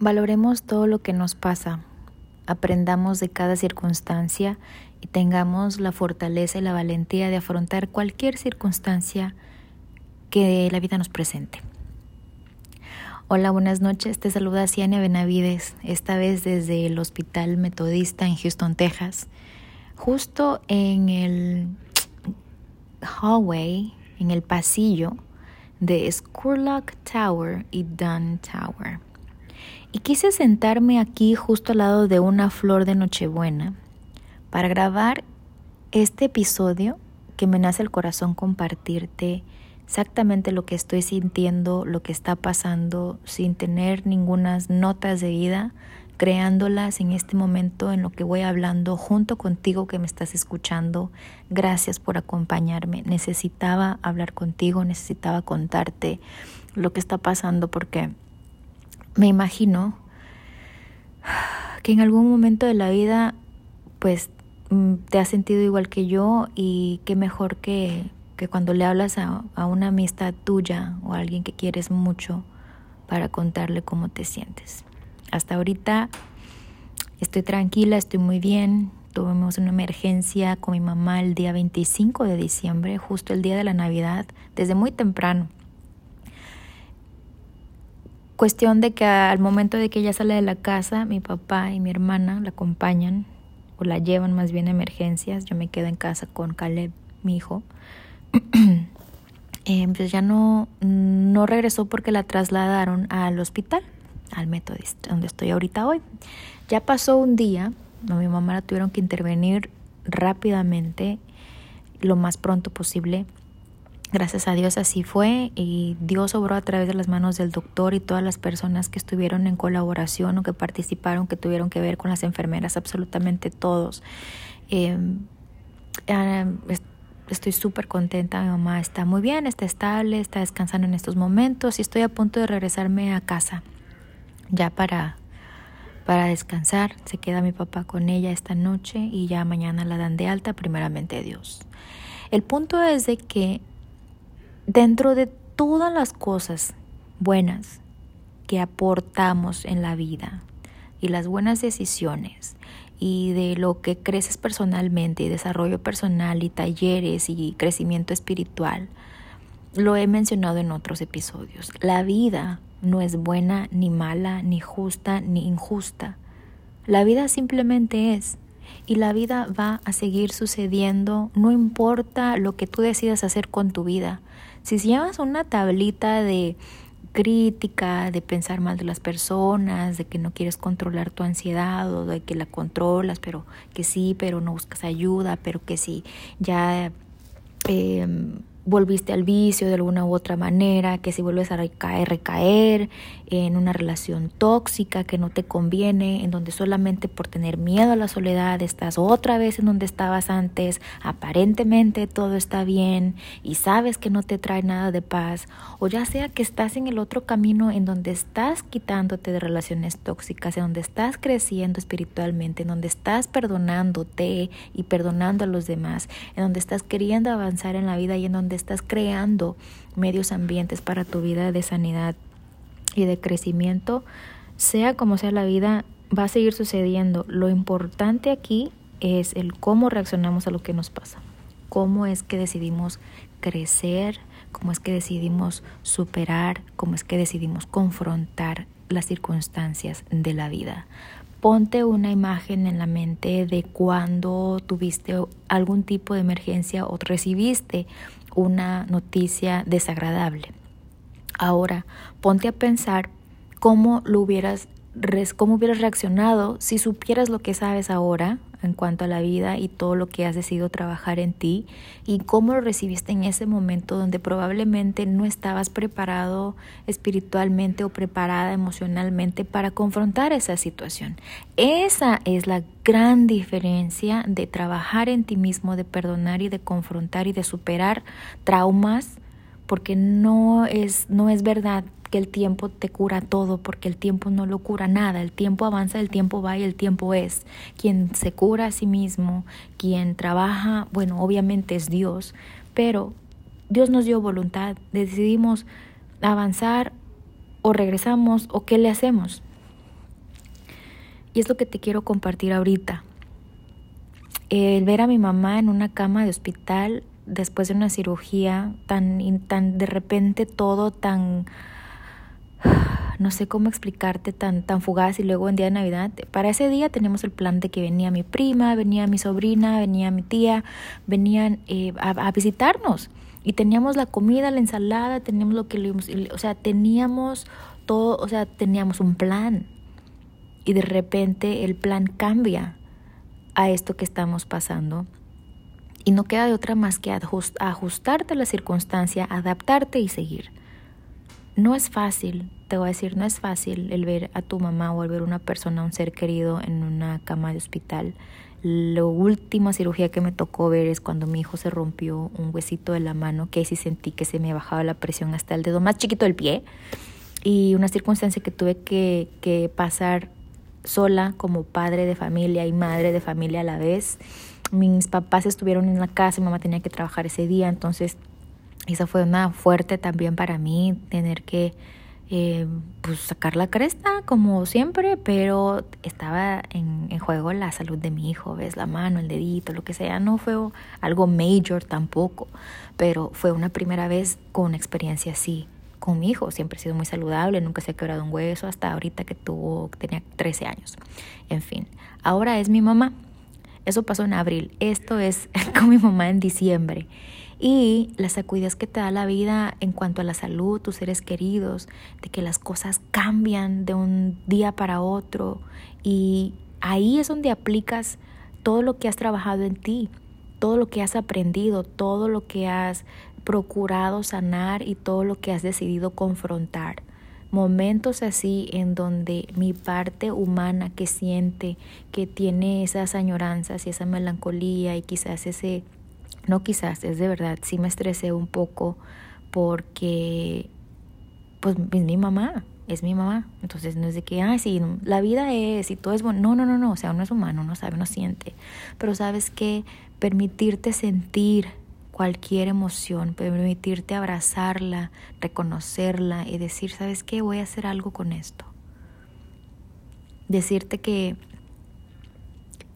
Valoremos todo lo que nos pasa, aprendamos de cada circunstancia y tengamos la fortaleza y la valentía de afrontar cualquier circunstancia que la vida nos presente. Hola, buenas noches. Te saluda Ciania Benavides, esta vez desde el Hospital Metodista en Houston, Texas. Justo en el hallway, en el pasillo de Scurlock Tower y Dunn Tower y quise sentarme aquí justo al lado de una flor de Nochebuena para grabar este episodio que me nace el corazón compartirte exactamente lo que estoy sintiendo, lo que está pasando, sin tener ninguna notas de vida, creándolas en este momento en lo que voy hablando junto contigo que me estás escuchando. Gracias por acompañarme. Necesitaba hablar contigo, necesitaba contarte lo que está pasando porque me imagino que en algún momento de la vida pues mm, te has sentido igual que yo y qué mejor que, que cuando le hablas a, a, una amistad tuya o a alguien que quieres mucho para contarle cómo te sientes. Hasta ahorita estoy tranquila, estoy muy bien. Tuvimos una emergencia con mi mamá el día 25 de diciembre, justo el día de la Navidad, desde muy temprano. Cuestión de que al momento de que ella sale de la casa, mi papá y mi hermana la acompañan o la llevan más bien a emergencias. Yo me quedo en casa con Caleb, mi hijo. eh, pues ya no, no regresó porque la trasladaron al hospital, al Methodist, donde estoy ahorita hoy. Ya pasó un día, no, mi mamá la tuvieron que intervenir rápidamente, lo más pronto posible. Gracias a Dios así fue y Dios obró a través de las manos del doctor y todas las personas que estuvieron en colaboración o que participaron, que tuvieron que ver con las enfermeras, absolutamente todos. Eh, estoy súper contenta, mi mamá está muy bien, está estable, está descansando en estos momentos y estoy a punto de regresarme a casa ya para, para descansar. Se queda mi papá con ella esta noche y ya mañana la dan de alta, primeramente Dios. El punto es de que dentro de todas las cosas buenas que aportamos en la vida y las buenas decisiones y de lo que creces personalmente y desarrollo personal y talleres y crecimiento espiritual, lo he mencionado en otros episodios. La vida no es buena, ni mala, ni justa, ni injusta. La vida simplemente es y la vida va a seguir sucediendo, no importa lo que tú decidas hacer con tu vida. Si llevas una tablita de crítica, de pensar mal de las personas, de que no quieres controlar tu ansiedad o de que la controlas, pero que sí, pero no buscas ayuda, pero que sí, ya eh, volviste al vicio de alguna u otra manera, que si vuelves a recaer, recaer en una relación tóxica que no te conviene, en donde solamente por tener miedo a la soledad estás otra vez en donde estabas antes, aparentemente todo está bien y sabes que no te trae nada de paz, o ya sea que estás en el otro camino en donde estás quitándote de relaciones tóxicas, en donde estás creciendo espiritualmente, en donde estás perdonándote y perdonando a los demás, en donde estás queriendo avanzar en la vida y en donde estás creando medios ambientes para tu vida de sanidad y de crecimiento, sea como sea la vida, va a seguir sucediendo. Lo importante aquí es el cómo reaccionamos a lo que nos pasa, cómo es que decidimos crecer, cómo es que decidimos superar, cómo es que decidimos confrontar las circunstancias de la vida. Ponte una imagen en la mente de cuando tuviste algún tipo de emergencia o recibiste una noticia desagradable. Ahora, ponte a pensar cómo lo hubieras cómo hubieras reaccionado si supieras lo que sabes ahora en cuanto a la vida y todo lo que has decidido trabajar en ti y cómo lo recibiste en ese momento donde probablemente no estabas preparado espiritualmente o preparada emocionalmente para confrontar esa situación. Esa es la gran diferencia de trabajar en ti mismo, de perdonar y de confrontar y de superar traumas porque no es, no es verdad el tiempo te cura todo, porque el tiempo no lo cura nada, el tiempo avanza, el tiempo va y el tiempo es. Quien se cura a sí mismo, quien trabaja, bueno, obviamente es Dios, pero Dios nos dio voluntad, decidimos avanzar o regresamos o qué le hacemos. Y es lo que te quiero compartir ahorita. El ver a mi mamá en una cama de hospital después de una cirugía, tan, tan de repente todo tan, no sé cómo explicarte, tan, tan fugaz y luego en día de Navidad, para ese día teníamos el plan de que venía mi prima, venía mi sobrina, venía mi tía, venían eh, a, visitarnos y teníamos la comida, la ensalada, teníamos lo que, o sea, teníamos todo, o sea, teníamos un plan y de repente el plan cambia a esto que estamos pasando. Y no queda de otra más que ajustarte a la circunstancia, adaptarte y seguir. No es fácil, te voy a decir, no es fácil el ver a tu mamá o el ver a una persona, un ser querido en una cama de hospital. La última cirugía que me tocó ver es cuando mi hijo se rompió un huesito de la mano, que sí sentí que se me bajaba la presión hasta el dedo más chiquito del pie. Y una circunstancia que tuve que, que pasar sola como padre de familia y madre de familia a la vez. Mis papás estuvieron en la casa, mi mamá tenía que trabajar ese día, entonces esa fue una fuerte también para mí, tener que eh, pues sacar la cresta como siempre, pero estaba en, en, juego la salud de mi hijo, ves la mano, el dedito, lo que sea, no fue algo major tampoco, pero fue una primera vez con una experiencia así con mi hijo. Siempre he sido muy saludable, nunca se ha quebrado un hueso hasta ahorita que tuvo, tenía 13 años. En fin, ahora es mi mamá. Eso pasó en abril. Esto es con mi mamá en diciembre. Y las sacudidas que te da la vida en cuanto a la salud, tus seres queridos, de que las cosas cambian de un día para otro. Y ahí es donde aplicas todo lo que has trabajado en ti, todo lo que has aprendido, todo lo que has procurado sanar y todo lo que has decidido confrontar. Momentos así en donde mi parte humana que siente, que tiene esas añoranzas y esa melancolía y quizás ese, no quizás, es de verdad, sí me estresé un poco porque pues es mi mamá, es mi mamá. Entonces no es de que, ay, sí, la vida es y todo es bueno. No, no, no, no, o sea, uno es humano, uno sabe, uno siente. Pero sabes que permitirte sentir cualquier emoción, permitirte abrazarla, reconocerla y decir, ¿sabes qué? Voy a hacer algo con esto. Decirte que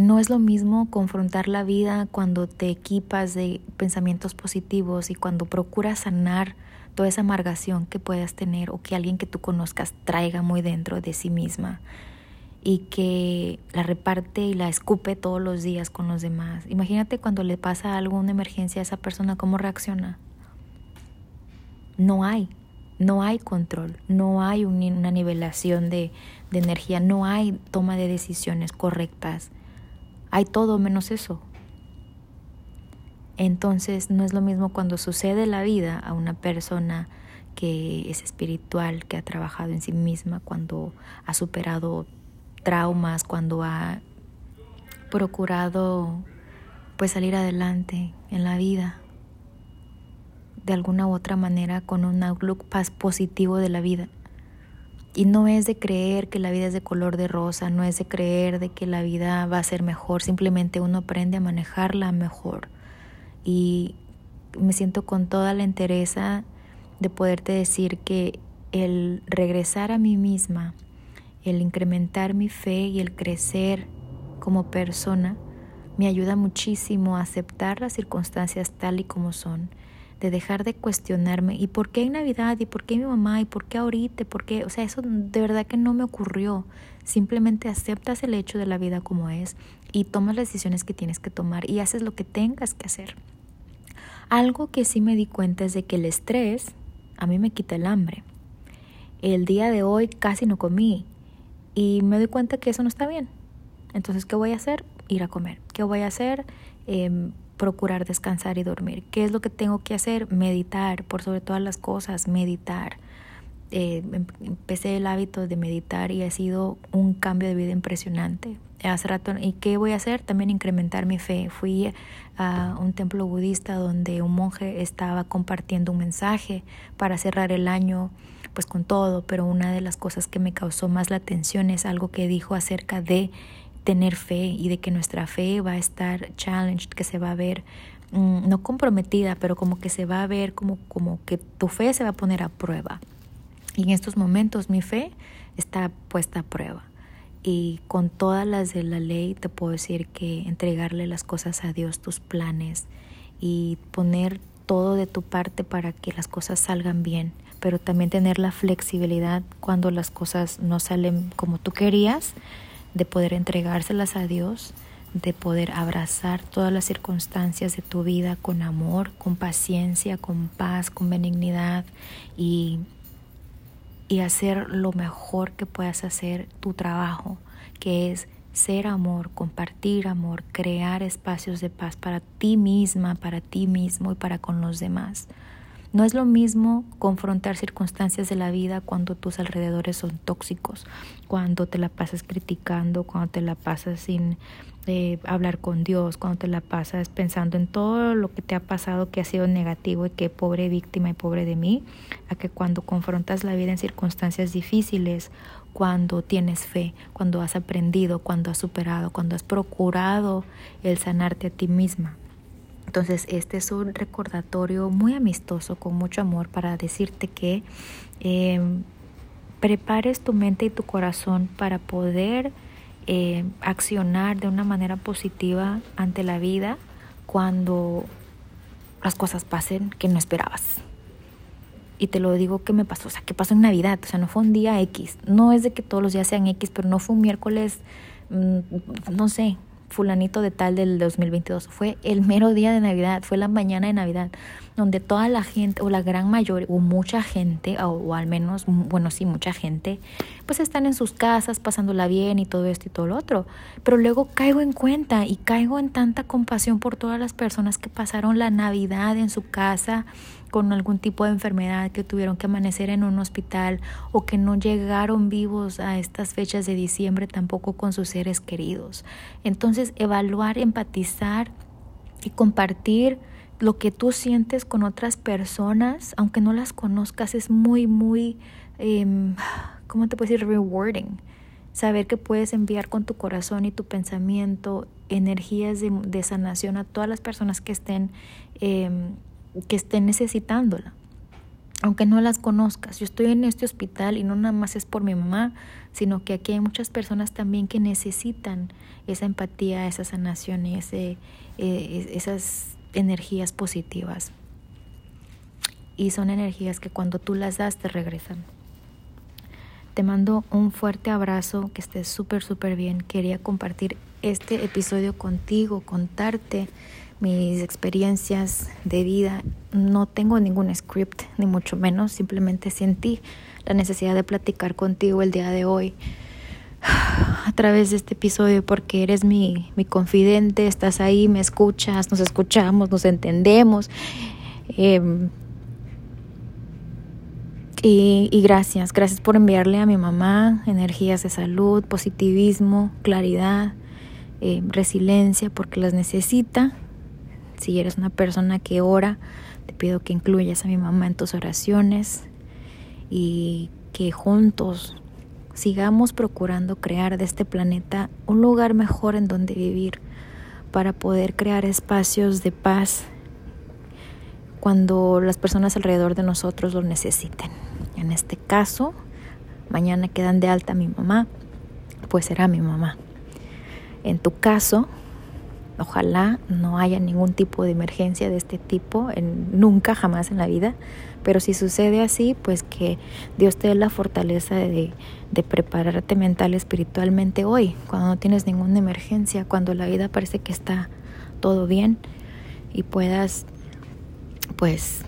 no es lo mismo confrontar la vida cuando te equipas de pensamientos positivos y cuando procuras sanar toda esa amargación que puedas tener o que alguien que tú conozcas traiga muy dentro de sí misma y que la reparte y la escupe todos los días con los demás. Imagínate cuando le pasa algo, una emergencia a esa persona, cómo reacciona. No hay, no hay control, no hay una nivelación de, de energía, no hay toma de decisiones correctas. Hay todo menos eso. Entonces no es lo mismo cuando sucede la vida a una persona que es espiritual, que ha trabajado en sí misma, cuando ha superado traumas, cuando ha procurado pues salir adelante en la vida de alguna u otra manera con un outlook positivo de la vida. Y no es de creer que la vida es de color de rosa, no es de creer de que la vida va a ser mejor, simplemente uno aprende a manejarla mejor. Y me siento con toda la entereza de poderte decir que el regresar a mí misma, el incrementar mi fe y el crecer como persona me ayuda muchísimo a aceptar las circunstancias tal y como son, de dejar de cuestionarme y por qué en Navidad y por qué mi mamá y por qué ahorita, por qué, o sea, eso de verdad que no me ocurrió. Simplemente aceptas el hecho de la vida como es y tomas las decisiones que tienes que tomar y haces lo que tengas que hacer. Algo que sí me di cuenta es de que el estrés a mí me quita el hambre. El día de hoy casi no comí y me doy cuenta que eso no está bien. Entonces, ¿qué voy a hacer? Ir a comer. ¿Qué voy a hacer? Em, procurar descansar y dormir. ¿Qué es lo que tengo que hacer? Meditar, por sobre todas las cosas, meditar. Eh, em, empecé el hábito de meditar y ha sido un cambio de vida impresionante. Hace rato, ¿y qué voy a hacer? También incrementar mi fe. Fui a un templo budista donde un monje estaba compartiendo un mensaje para cerrar el año pues con todo, pero una de las cosas que me causó más la atención es algo que dijo acerca de tener fe y de que nuestra fe va a estar challenged, que se va a ver mm, no comprometida, pero como que se va a ver como, como que tu fe se va a poner a prueba. Y en estos momentos mi fe está puesta a prueba. y con todas las de la ley te puedo decir que entregarle las cosas a Dios, tus planes y poner todo de tu parte para que las cosas salgan bien, pero también tener la flexibilidad cuando las cosas no salen como tú querías, de poder entregárselas a Dios, de poder abrazar todas las circunstancias de tu vida con amor, con paciencia, con paz, con benignidad y y hacer lo mejor que puedas hacer tu trabajo, que es ser amor, compartir amor, crear espacios de paz para ti misma, para ti mismo y para con los demás. No es lo mismo confrontar circunstancias de la vida cuando tus alrededores son tóxicos, cuando te la pasas criticando, cuando te la pasas sin hablar con Dios, cuando te la pasas pensando en todo lo que te ha pasado que ha sido negativo y que pobre víctima y pobre de mí, a que cuando confrontas la vida en circunstancias difíciles, cuando tienes fe, cuando has aprendido, cuando has superado, cuando has procurado el sanarte a ti misma. Entonces, este es un recordatorio muy amistoso, con mucho amor, para decirte que em, prepares tu mente y tu corazón para poder eh, accionar de una manera positiva ante la vida cuando las cosas pasen que no esperabas. Y te lo digo que me pasó, o sea, que pasó en Navidad, o sea, no fue un día X. No es de que todos los días sean X, pero no fue un miércoles, mm, no sé, fulanito de tal del 2022. Fue el mero día de Navidad, fue la mañana de Navidad, donde toda la gente, o la gran mayoría, o mucha gente, o, al menos, bueno, sí, mucha gente, pues están en sus casas pasándola bien y todo esto y todo lo otro. Pero luego caigo en cuenta y caigo en tanta compasión por todas las personas que pasaron la Navidad en su casa con algún tipo de enfermedad, que tuvieron que amanecer en un hospital o que no llegaron vivos a estas fechas de diciembre tampoco con sus seres queridos. Entonces, evaluar, empatizar y compartir lo que tú sientes con otras personas, aunque no las conozcas, es muy, muy, eh, ¿cómo te puedo decir? Rewarding. Saber que puedes enviar con tu corazón y tu pensamiento energías de, sanación a todas las personas que estén em, que estén necesitándola, aunque no las conozcas. Yo estoy en este hospital y no nada más es por mi mamá, sino que aquí hay muchas personas también que necesitan esa empatía, esa sanación y ese, eh, esas energías positivas. Y son energías que cuando tú las das te regresan. Te mando un fuerte abrazo, que estés súper, súper bien. Quería compartir este episodio contigo, contarte mis experiencias de vida. No tengo ningún script, ni mucho menos, simplemente sentí la necesidad de platicar contigo el día de hoy a través de este episodio porque eres mi, mi confidente, estás ahí, me escuchas, nos escuchamos, nos entendemos. Em, y, y, gracias, gracias por enviarle a mi mamá energías de salud, positivismo, claridad, eh, resiliencia, porque las necesita si eres una persona que ora, te pido que incluyas a mi mamá en tus oraciones y que juntos sigamos procurando crear de este planeta un lugar mejor en donde vivir para poder crear espacios de paz cuando las personas alrededor de nosotros lo necesiten. En este caso, mañana quedan de alta mi mamá, pues será mi mamá. En tu caso, Ojalá no haya ningún tipo de emergencia de este tipo, en, nunca, jamás en la vida. Pero si sucede así, pues que Dios te dé la fortaleza de, de prepararte mental, espiritualmente hoy, cuando no tienes ninguna emergencia, cuando la vida parece que está todo bien y puedas, pues,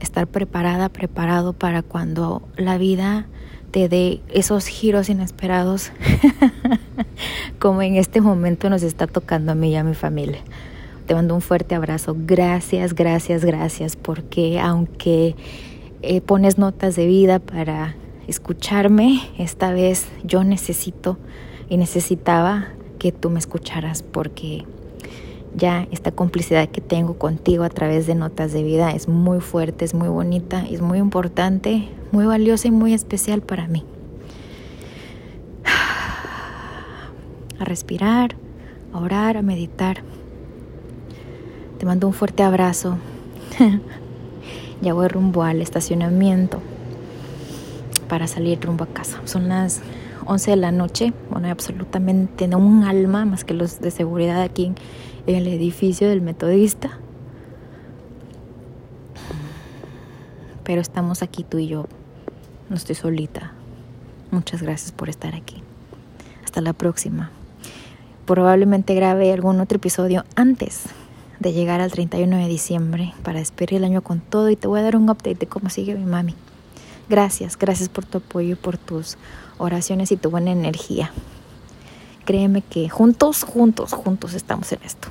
estar preparada, preparado para cuando la vida te dé esos giros inesperados como en este momento nos está tocando a mí y a mi familia. Te mando un fuerte abrazo. Gracias, gracias, gracias, porque aunque eh, pones notas de vida para escucharme, esta vez yo necesito y necesitaba que tú me escucharas porque ya esta complicidad que tengo contigo a través de notas de vida es muy fuerte, es muy bonita, es muy importante, muy valiosa y muy especial para mí. A respirar, a orar, a meditar. Te mando un fuerte abrazo. ya voy rumbo al estacionamiento. para salir rumbo a casa. Son las 11 de la noche, bueno, absolutamente no un alma más que los de seguridad aquí el edificio del metodista. Pero estamos aquí tú y yo. No estoy solita. Muchas gracias por estar aquí. Hasta la próxima. Probablemente grabe algún otro episodio antes de llegar al 31 de diciembre para despedir el año con todo y te voy a dar un update de cómo sigue mi mami. Gracias, gracias por tu apoyo y por tus oraciones y tu buena energía. Créeme que juntos, juntos, juntos estamos en esto.